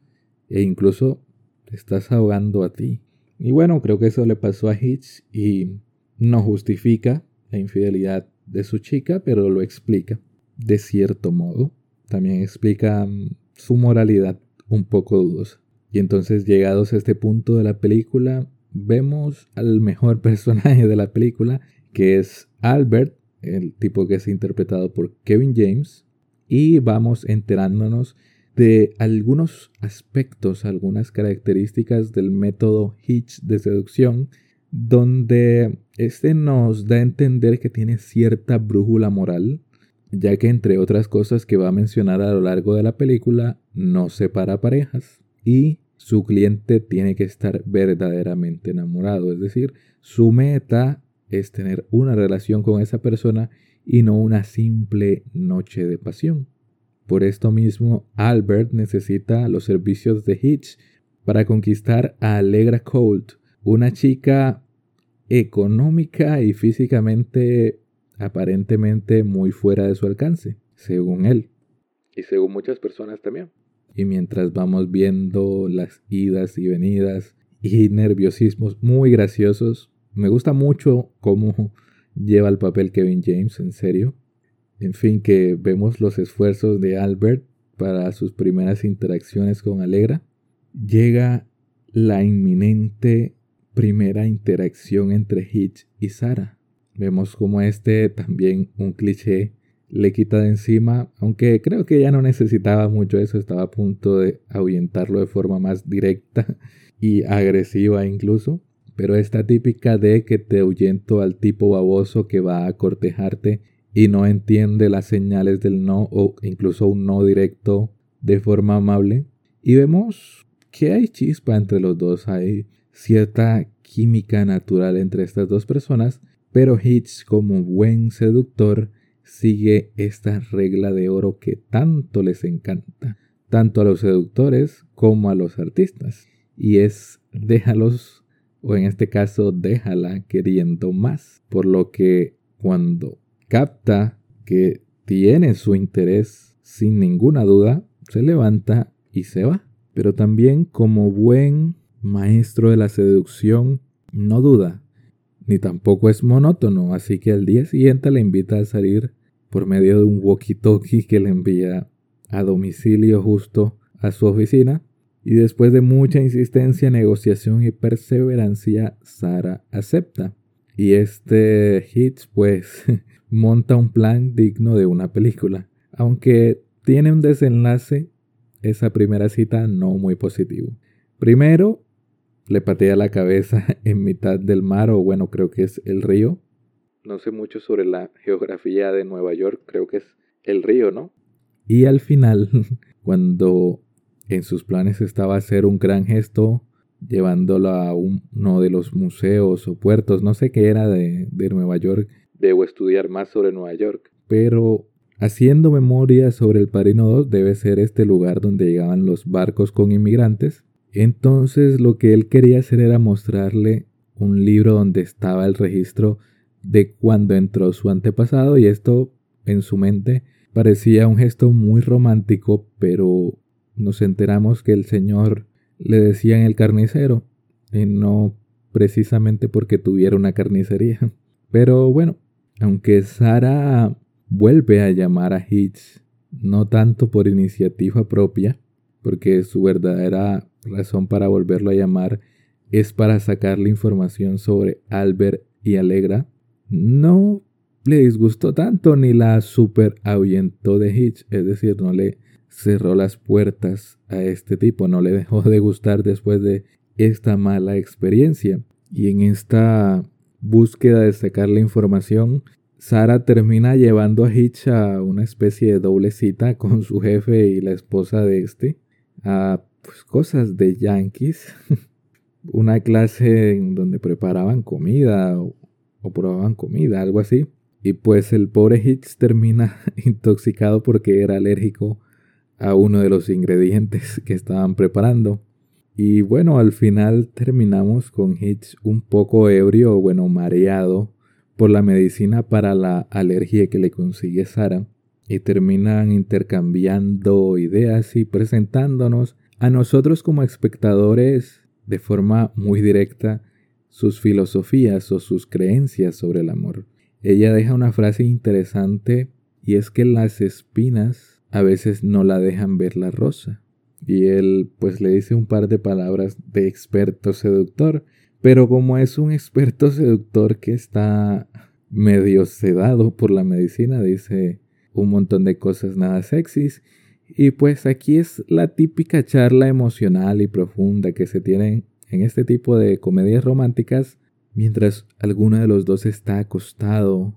e incluso te estás ahogando a ti. Y bueno, creo que eso le pasó a Hitch y no justifica la infidelidad de su chica, pero lo explica de cierto modo. También explica mm, su moralidad un poco dudosa. Y entonces llegados a este punto de la película, vemos al mejor <laughs> personaje de la película, que es Albert, el tipo que es interpretado por Kevin James, y vamos enterándonos de algunos aspectos, algunas características del método Hitch de seducción, donde este nos da a entender que tiene cierta brújula moral, ya que entre otras cosas que va a mencionar a lo largo de la película, no separa parejas y su cliente tiene que estar verdaderamente enamorado, es decir, su meta es tener una relación con esa persona y no una simple noche de pasión. Por esto mismo, Albert necesita los servicios de Hitch para conquistar a Allegra Colt, una chica económica y físicamente aparentemente muy fuera de su alcance, según él. Y según muchas personas también. Y mientras vamos viendo las idas y venidas y nerviosismos muy graciosos, me gusta mucho cómo lleva el papel Kevin James, en serio. En fin, que vemos los esfuerzos de Albert para sus primeras interacciones con Alegra. Llega la inminente primera interacción entre Hitch y Sara. Vemos como este también un cliché le quita de encima, aunque creo que ya no necesitaba mucho eso, estaba a punto de ahuyentarlo de forma más directa <laughs> y agresiva incluso. Pero esta típica de que te ahuyento al tipo baboso que va a cortejarte y no entiende las señales del no o incluso un no directo de forma amable. Y vemos que hay chispa entre los dos, hay cierta química natural entre estas dos personas, pero Hitch como buen seductor sigue esta regla de oro que tanto les encanta, tanto a los seductores como a los artistas, y es déjalos, o en este caso déjala queriendo más, por lo que cuando capta que tiene su interés sin ninguna duda, se levanta y se va. Pero también como buen maestro de la seducción, no duda, ni tampoco es monótono, así que al día siguiente le invita a salir por medio de un walkie-talkie que le envía a domicilio justo a su oficina. Y después de mucha insistencia, negociación y perseverancia, Sara acepta. Y este Hitch pues <laughs> monta un plan digno de una película, aunque tiene un desenlace, esa primera cita no muy positivo. Primero, le patea la cabeza <laughs> en mitad del mar, o bueno, creo que es el río, no sé mucho sobre la <laughs> geografía de Nueva York, creo que es el río, ¿no? Y al final, <laughs> cuando en sus planes estaba hacer un gran gesto, llevándolo a uno de los museos o puertos, no sé qué era de, de Nueva York. Debo estudiar más sobre Nueva York. Pero haciendo memoria sobre el Padrino 2 debe ser este lugar donde llegaban los barcos con inmigrantes. Entonces lo que él quería hacer era mostrarle un libro donde estaba el registro de cuando entró su antepasado y esto en su mente parecía un gesto muy romántico, pero nos enteramos que el Señor le decía en el carnicero y no precisamente porque tuviera una carnicería. <laughs> Pero bueno, aunque Sara vuelve a llamar a Hitch, no tanto por iniciativa propia, porque su verdadera razón para volverlo a llamar es para sacarle información sobre Albert y Alegra, no le disgustó tanto ni la super ahuyentó de Hitch, es decir, no le cerró las puertas a este tipo, no le dejó de gustar después de esta mala experiencia. Y en esta búsqueda de sacar la información, Sara termina llevando a Hitch a una especie de doble cita con su jefe y la esposa de este, a pues, cosas de yankees, <laughs> una clase en donde preparaban comida o, o probaban comida, algo así. Y pues el pobre Hitch termina <laughs> intoxicado porque era alérgico a uno de los ingredientes que estaban preparando. Y bueno, al final terminamos con Hitch un poco ebrio, bueno, mareado por la medicina para la alergia que le consigue Sara. Y terminan intercambiando ideas y presentándonos a nosotros como espectadores de forma muy directa sus filosofías o sus creencias sobre el amor ella deja una frase interesante y es que las espinas a veces no la dejan ver la rosa. Y él pues le dice un par de palabras de experto seductor, pero como es un experto seductor que está medio sedado por la medicina, dice un montón de cosas nada sexys. Y pues aquí es la típica charla emocional y profunda que se tiene en este tipo de comedias románticas mientras alguno de los dos está acostado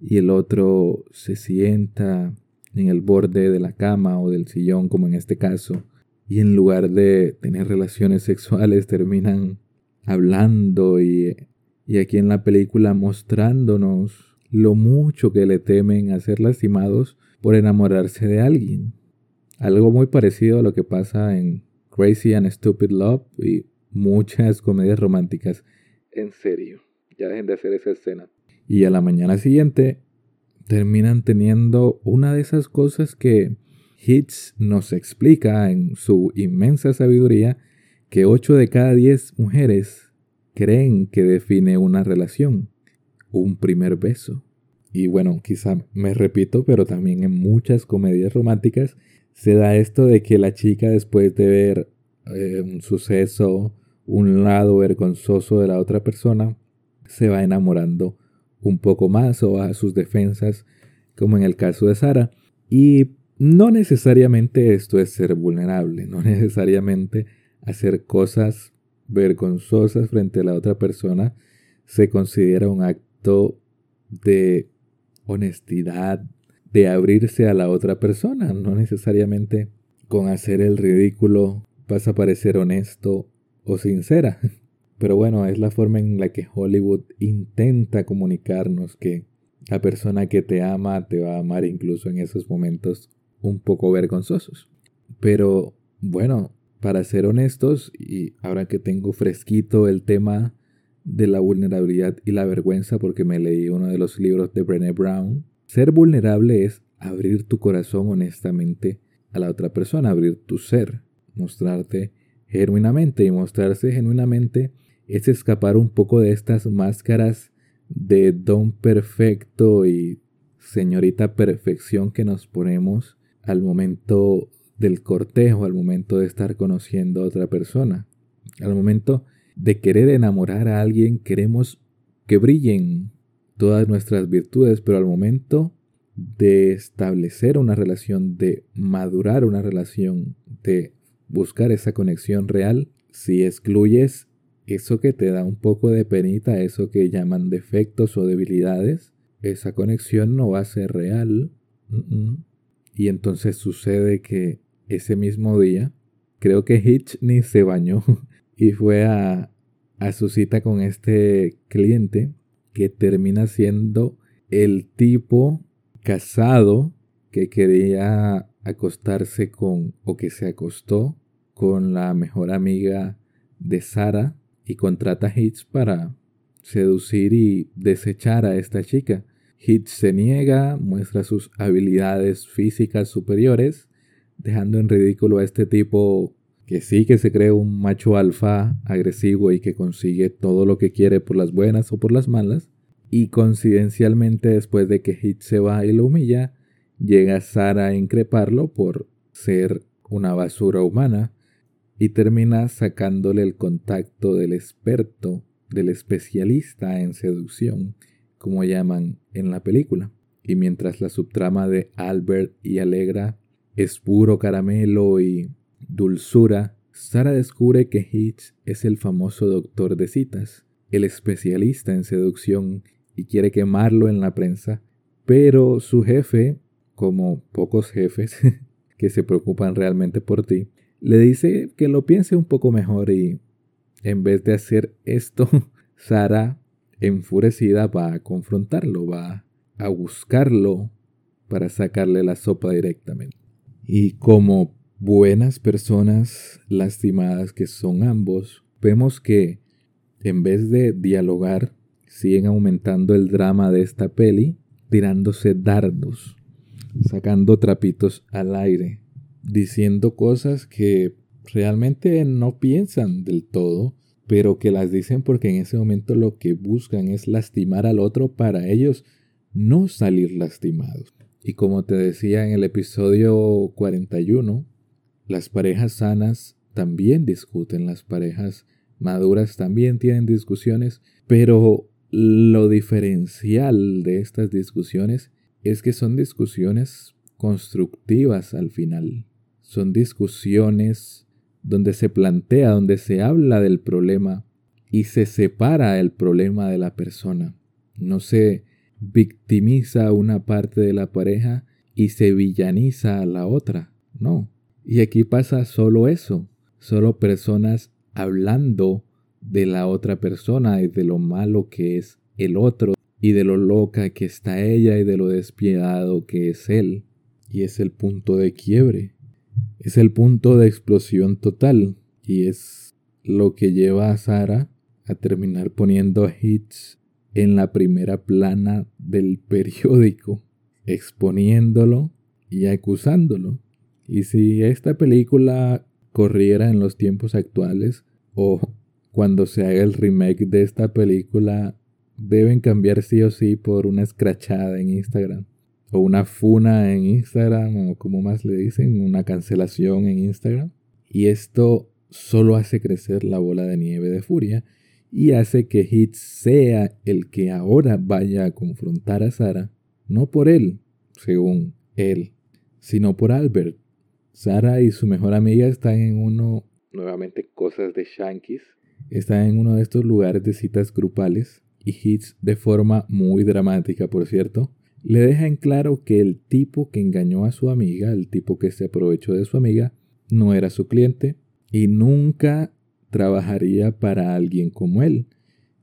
y el otro se sienta en el borde de la cama o del sillón, como en este caso, y en lugar de tener relaciones sexuales terminan hablando y, y aquí en la película mostrándonos lo mucho que le temen a ser lastimados por enamorarse de alguien. Algo muy parecido a lo que pasa en Crazy and Stupid Love y muchas comedias románticas en serio. Ya dejen de hacer esa escena. Y a la mañana siguiente terminan teniendo una de esas cosas que Hitz nos explica en su inmensa sabiduría que 8 de cada 10 mujeres creen que define una relación, un primer beso. Y bueno, quizá me repito, pero también en muchas comedias románticas se da esto de que la chica después de ver eh, un suceso un lado vergonzoso de la otra persona, se va enamorando un poco más o a sus defensas, como en el caso de Sara. Y no necesariamente esto es ser vulnerable, no <laughs> necesariamente hacer cosas vergonzosas frente a la otra persona se considera un acto de honestidad, de abrirse a la otra persona. No necesariamente con hacer el ridículo vas a parecer honesto o sincera. <laughs> Pero bueno, es la forma en la que Hollywood intenta comunicarnos que la persona que te ama te va a amar incluso en esos momentos un poco vergonzosos. Pero bueno, para ser honestos, y ahora que tengo fresquito el tema de la vulnerabilidad y la vergüenza porque me leí uno de los libros de Brené Brown, ser vulnerable es abrir tu corazón honestamente a la otra persona, abrir tu ser, mostrarte genuinamente y mostrarse genuinamente es escapar un poco de estas máscaras de don perfecto y señorita perfección que nos ponemos al momento del cortejo, al momento de estar conociendo a otra persona. Al momento de querer enamorar a alguien, queremos que brillen todas nuestras virtudes, pero al momento de establecer una relación, de madurar una relación, de buscar esa conexión real, si excluyes eso que te da un poco de penita, eso que llaman defectos o debilidades, esa conexión no va a ser real. Y entonces sucede que ese mismo día, creo que Hitch se bañó <laughs> y fue a, a su cita con este cliente que termina siendo el tipo casado que quería acostarse con o que se acostó con la mejor amiga de Sara y contrata a para seducir y desechar a esta chica. Hitch se niega, muestra sus habilidades físicas superiores, dejando en ridículo a este tipo que sí que se cree un macho alfa agresivo y que consigue todo lo que quiere por las buenas o por las malas. Y coincidencialmente después de que Hitch se va y lo humilla, llega Sara a increparlo por ser una basura humana y termina sacándole el contacto del experto, del especialista en seducción, como llaman en la película. Y mientras la subtrama de Albert y Alegra es puro caramelo y dulzura, Sara descubre que Hitch es el famoso doctor de citas, el especialista en seducción, y quiere quemarlo en la prensa, pero su jefe, como pocos jefes <laughs> que se preocupan realmente por ti, le dice que lo piense un poco mejor y en vez de hacer esto, <laughs> Sara, enfurecida, va a confrontarlo, va a buscarlo para sacarle la sopa directamente. Y como buenas personas lastimadas que son ambos, vemos que en vez de dialogar, siguen aumentando el drama de esta peli, tirándose dardos, sacando trapitos al aire, diciendo cosas que realmente no piensan del todo, pero que las dicen porque en ese momento lo que buscan es lastimar al otro para ellos no salir lastimados. Y como te decía en el episodio 41, las parejas sanas también discuten, las parejas maduras también tienen discusiones, pero lo diferencial de estas discusiones es que son discusiones constructivas al final. Son discusiones donde se plantea, donde se habla del problema y se separa el problema de la persona. No se victimiza una parte de la pareja y se villaniza a la otra. No. Y aquí pasa solo eso. Solo personas hablando de la otra persona y de lo malo que es el otro y de lo loca que está ella y de lo despiadado que es él. Y es el punto de quiebre es el punto de explosión total y es lo que lleva a Sara a terminar poniendo a Hitch en la primera plana del <laughs> periódico, exponiéndolo y acusándolo. Y si esta película corriera en los tiempos actuales o cuando se haga el remake de esta película, deben cambiar sí o sí por una escrachada en Instagram o una funa en Instagram o como más le dicen, una cancelación en Instagram. Y esto solo hace crecer la bola de nieve de furia y hace que Hitch sea el que ahora vaya a confrontar a Sara, no por él, según él, sino por Albert. Sara y su mejor amiga están en uno, nuevamente cosas de Shankies, están en uno de estos lugares de citas grupales y Hitch de forma muy dramática, por cierto, le deja en claro que el tipo que engañó a su amiga, el tipo que se aprovechó de su amiga, no era su cliente y nunca trabajaría para alguien como él.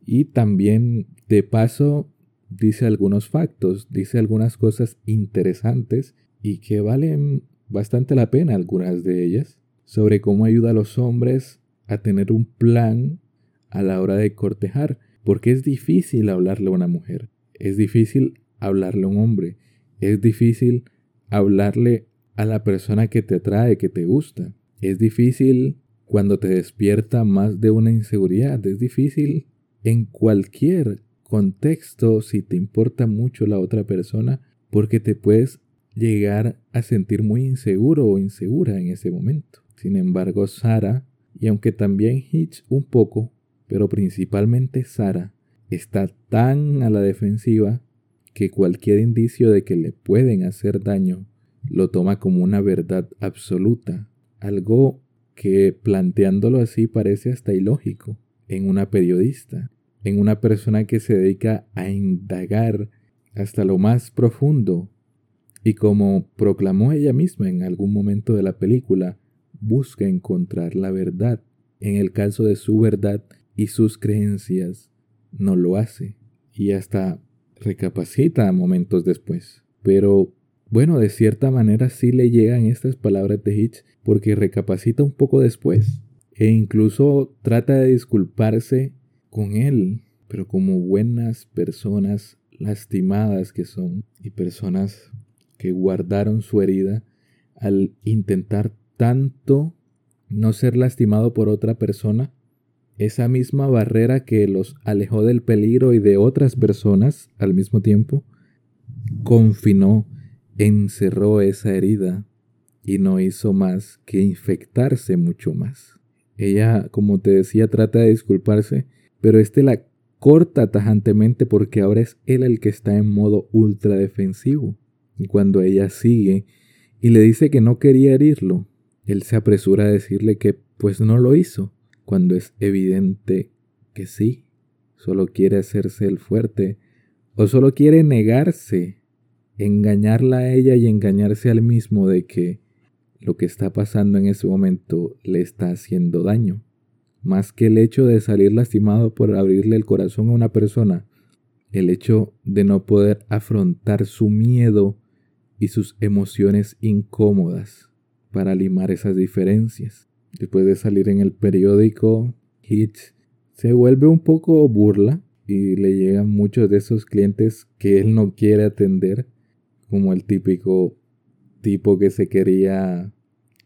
Y también, de paso, dice algunos factos, dice algunas cosas interesantes y que valen bastante la pena algunas de ellas, sobre cómo ayuda a los hombres a tener un plan a la hora de cortejar, porque es difícil hablarle a una mujer, es difícil hablarle a un hombre. Es difícil hablarle a la persona que te atrae, que te gusta. Es difícil cuando te despierta más de una inseguridad. Es difícil en cualquier contexto si te importa mucho la otra persona porque te puedes llegar a sentir muy inseguro o insegura en ese momento. Sin embargo, Sara, y aunque también Hitch un poco, pero principalmente Sara, está tan a la defensiva que cualquier indicio de que le pueden hacer daño lo toma como una verdad absoluta, algo que planteándolo así parece hasta ilógico. en una periodista, en una persona que se dedica a indagar hasta lo más profundo y como proclamó ella misma en algún momento de la película, busca encontrar la verdad. En el caso de su verdad y sus creencias, no lo hace y hasta recapacita momentos después. Pero bueno, de cierta manera sí le llegan estas palabras de Hitch porque recapacita un poco después e incluso trata de disculparse con él, pero como buenas personas lastimadas que son y personas que guardaron su herida al intentar tanto no ser lastimado por otra persona, esa misma barrera que los alejó del peligro y de otras personas al mismo tiempo, confinó, encerró esa herida y no hizo más que infectarse mucho más. Ella, como te decía, trata de disculparse, pero este la corta tajantemente porque ahora es él el que está en modo ultra defensivo. Cuando ella sigue y le dice que no quería herirlo, él se apresura a decirle que pues no lo hizo, cuando es evidente que sí, solo quiere hacerse el fuerte o solo quiere negarse, engañarla a ella y engañarse al mismo de que lo que está pasando en ese momento le está haciendo daño. Más que el hecho de salir lastimado por abrirle el corazón a una persona, el hecho de no poder afrontar su miedo y sus emociones incómodas para limar esas diferencias. Después de salir en el periódico, Hitch se vuelve un poco burla y le llegan muchos de esos clientes que él no quiere atender, como el típico tipo que se quería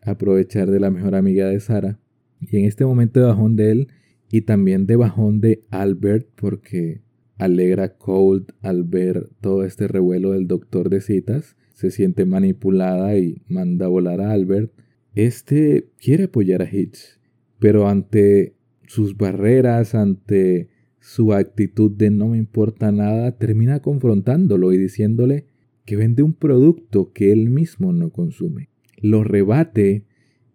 aprovechar de la mejor amiga de Sara. Y en este momento de bajón de él y también de bajón de Albert porque alegra Cold al ver todo este revuelo del doctor de citas, se siente manipulada y manda volar a Albert. Este quiere apoyar a Hitch, pero ante sus barreras, ante su actitud de no me importa nada, termina confrontándolo y diciéndole que vende un producto que él mismo no consume. Lo rebate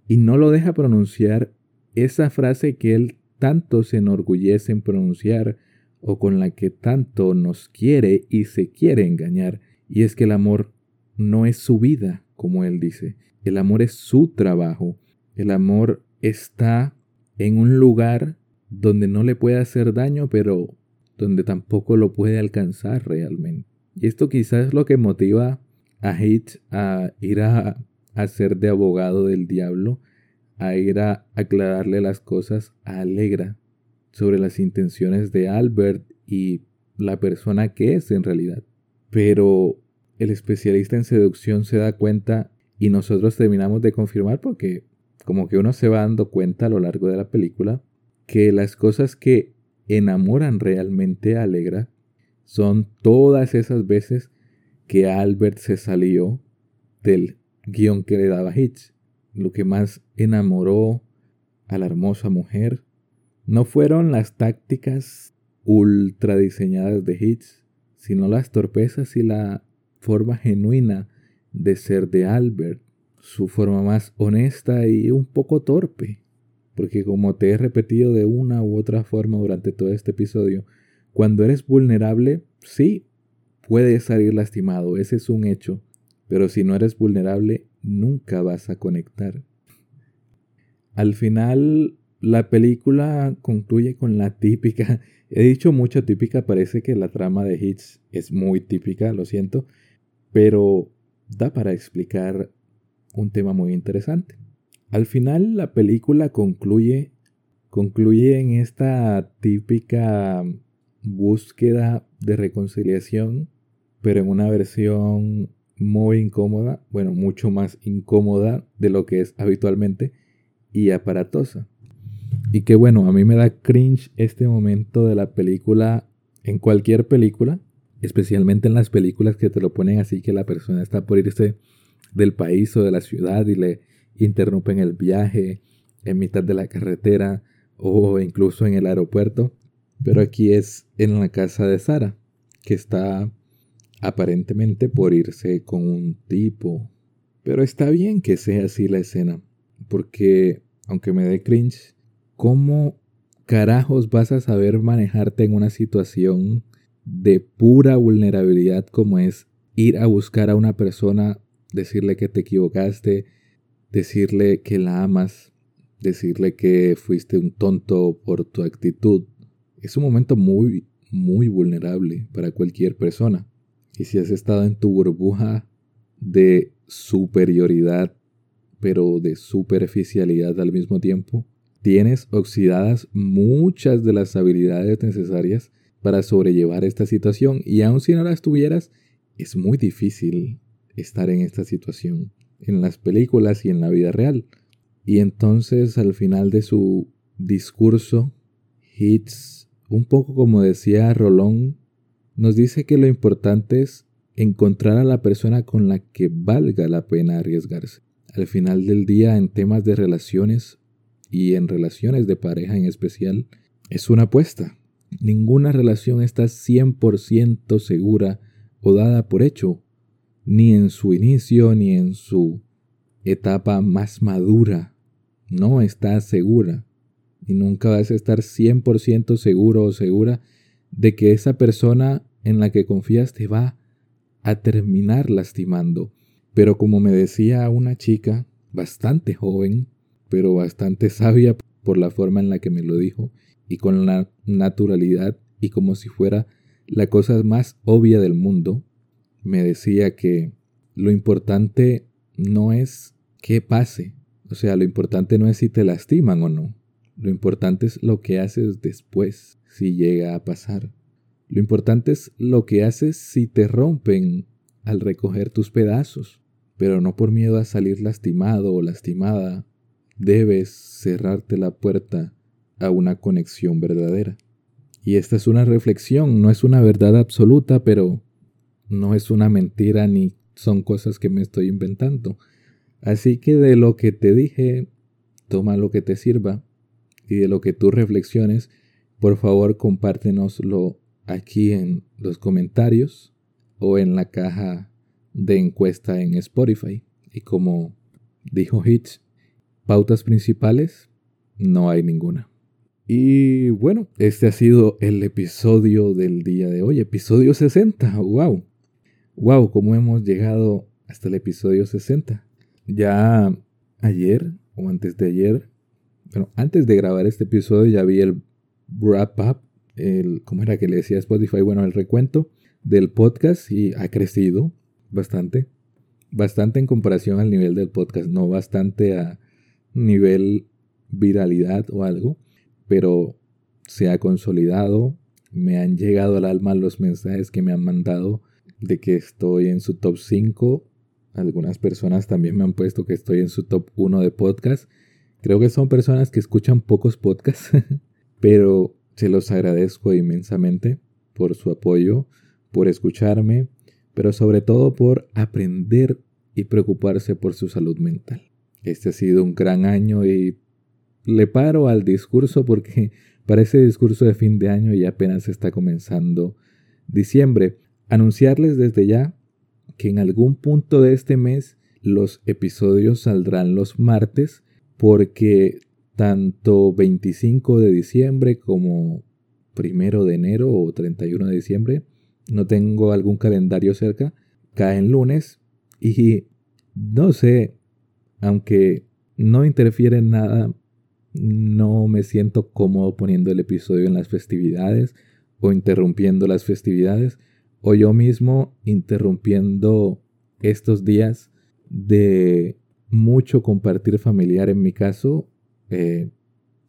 y no lo deja pronunciar esa frase que él tanto se enorgullece en pronunciar o con la que tanto nos quiere y se quiere engañar, y es que el amor no es su vida, como él dice, el amor es su trabajo, el amor está en un lugar donde no le puede hacer daño, pero donde tampoco lo puede alcanzar realmente. Y esto quizás es lo que motiva a Hitch a ir a, a ser de abogado del diablo, a ir a aclararle las cosas a Alegra sobre las intenciones de Albert y la persona que es en realidad. Pero el especialista en seducción se da cuenta y nosotros terminamos de confirmar porque como que uno se va dando cuenta a lo largo de la película que las cosas que enamoran realmente a Alegra son todas esas veces que Albert se salió del guion que le daba Hitch. Lo que más enamoró a la hermosa mujer no fueron las tácticas ultra diseñadas de Hitch, sino las torpezas y la forma genuina de ser de Albert, su forma más honesta y un poco torpe. Porque como te he repetido de una u otra forma durante todo este episodio, cuando eres vulnerable, sí, puedes salir lastimado, ese es un hecho, pero si no eres vulnerable, nunca vas a conectar. Al final, la película concluye con la típica, he dicho mucho típica, parece que la trama de Hits es muy típica, lo siento, pero da para explicar un tema muy interesante. Al final la película concluye concluye en esta típica búsqueda de reconciliación, pero en una versión muy incómoda, bueno, mucho más incómoda de lo que es habitualmente y aparatosa. Y que bueno, a mí me da cringe este momento de la película en cualquier película, especialmente en las películas que te lo ponen así que la persona está por irse del país o de la ciudad y le interrumpen el viaje en mitad de la carretera o incluso en el aeropuerto. Pero aquí es en la casa de Sara, que está aparentemente por irse con un tipo. Pero está bien que sea así la escena, porque aunque me dé cringe, ¿cómo carajos vas a saber manejarte en una situación de pura vulnerabilidad como es ir a buscar a una persona, decirle que te equivocaste, decirle que la amas, decirle que fuiste un tonto por tu actitud. Es un momento muy, muy vulnerable para cualquier persona. Y si has estado en tu burbuja de superioridad, pero de superficialidad al mismo tiempo, tienes oxidadas muchas de las habilidades necesarias para sobrellevar esta situación y aun si no las tuvieras, es muy difícil estar en esta situación en las películas y en la vida real. Y entonces al final de su discurso, Hitz, un poco como decía Rolón, nos dice que lo importante es encontrar a la persona con la que valga la pena arriesgarse. Al final del día, en temas de relaciones y en relaciones de pareja en especial, es una apuesta. Ninguna relación está 100% segura o dada por hecho, ni en su inicio ni en su etapa más madura. No está segura y nunca vas a estar 100% seguro o segura de que esa persona en la que confías te va a terminar lastimando. Pero como me decía una chica bastante joven, pero bastante sabia por la forma en la que me lo dijo, y con la naturalidad y como si fuera la cosa más obvia del mundo, me decía que lo importante no es qué pase, o sea, lo importante no es si te lastiman o no, lo importante es lo que haces después, si llega a pasar. Lo importante es lo que haces si te rompen al recoger tus pedazos, pero no por miedo a salir lastimado o lastimada, debes cerrarte la puerta a una conexión verdadera. Y esta es una reflexión, no es una verdad absoluta, pero no es una mentira ni son cosas que me estoy inventando. Así que de lo que te dije, toma lo que te sirva y de lo que tú reflexiones, por favor compártenoslo aquí en los comentarios o en la caja de encuesta en Spotify. Y como dijo Hitch, pautas principales, no hay ninguna. Y bueno, este ha sido el episodio del día de hoy, episodio 60. ¡Wow! ¡Wow! ¿Cómo hemos llegado hasta el episodio 60? Ya ayer o antes de ayer, bueno, antes de grabar este episodio ya vi el wrap up, el, ¿cómo era que le decía Spotify? Bueno, el recuento del podcast y ha crecido bastante. Bastante en comparación al nivel del podcast, no bastante a nivel viralidad o algo pero se ha consolidado. Me han llegado al alma los mensajes que me han mandado de que estoy en su top 5. Algunas personas también me han puesto que estoy en su top 1 de podcast. Creo que son personas que escuchan pocos podcasts, <laughs> pero se los agradezco inmensamente por su apoyo, por escucharme, pero sobre todo por aprender y preocuparse por su salud mental. Este ha sido un gran año y le paro al discurso porque <laughs> parece discurso de fin de año y apenas está comenzando diciembre. Anunciarles desde ya que en algún punto de este mes los episodios saldrán los martes porque tanto 25 de diciembre como primero de enero o 31 de diciembre, no tengo algún calendario cerca, caen lunes y no sé, aunque no interfiere en nada no me siento cómodo poniendo el episodio en las festividades o interrumpiendo las festividades o yo mismo interrumpiendo estos días de mucho compartir familiar en mi caso, eh,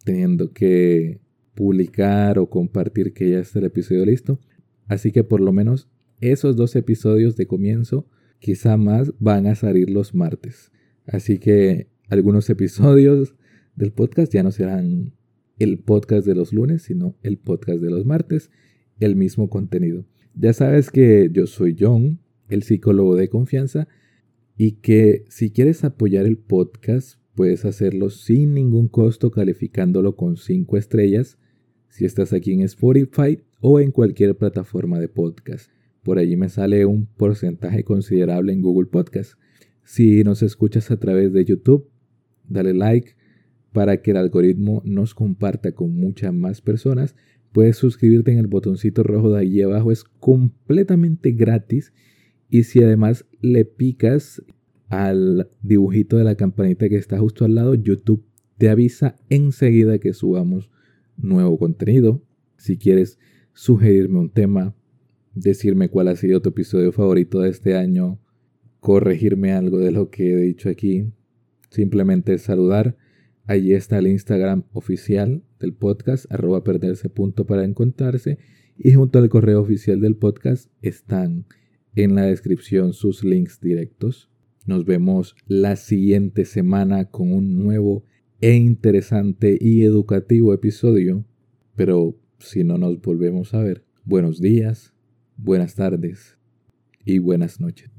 teniendo que publicar o compartir que ya está el episodio listo. Así que por lo menos esos dos episodios de comienzo, quizá más, van a salir los martes. Así que algunos episodios del podcast ya no serán el podcast de los lunes, sino el podcast de los martes, el mismo contenido. Ya sabes que yo soy John, el psicólogo de confianza, y que si quieres apoyar el podcast, puedes hacerlo sin ningún costo calificándolo con 5 estrellas si estás aquí en Spotify o en cualquier plataforma de podcast. Por allí me sale un porcentaje considerable en Google Podcast. Si nos escuchas a través de YouTube, dale like, para que el algoritmo nos comparta con muchas más personas, puedes suscribirte en el botoncito rojo de ahí abajo. Es completamente gratis. Y si además le picas al dibujito de la campanita que está justo al lado, YouTube te avisa enseguida que subamos nuevo contenido. Si quieres sugerirme un tema, decirme cuál ha sido tu episodio favorito de este año, corregirme algo de lo que he dicho aquí, simplemente saludar. Allí está el Instagram oficial del podcast, arroba perderse punto para encontrarse. Y junto al correo oficial del podcast están en la descripción sus links directos. Nos vemos la siguiente semana con un nuevo e interesante y educativo episodio. Pero si no nos volvemos a ver, buenos días, buenas tardes y buenas noches.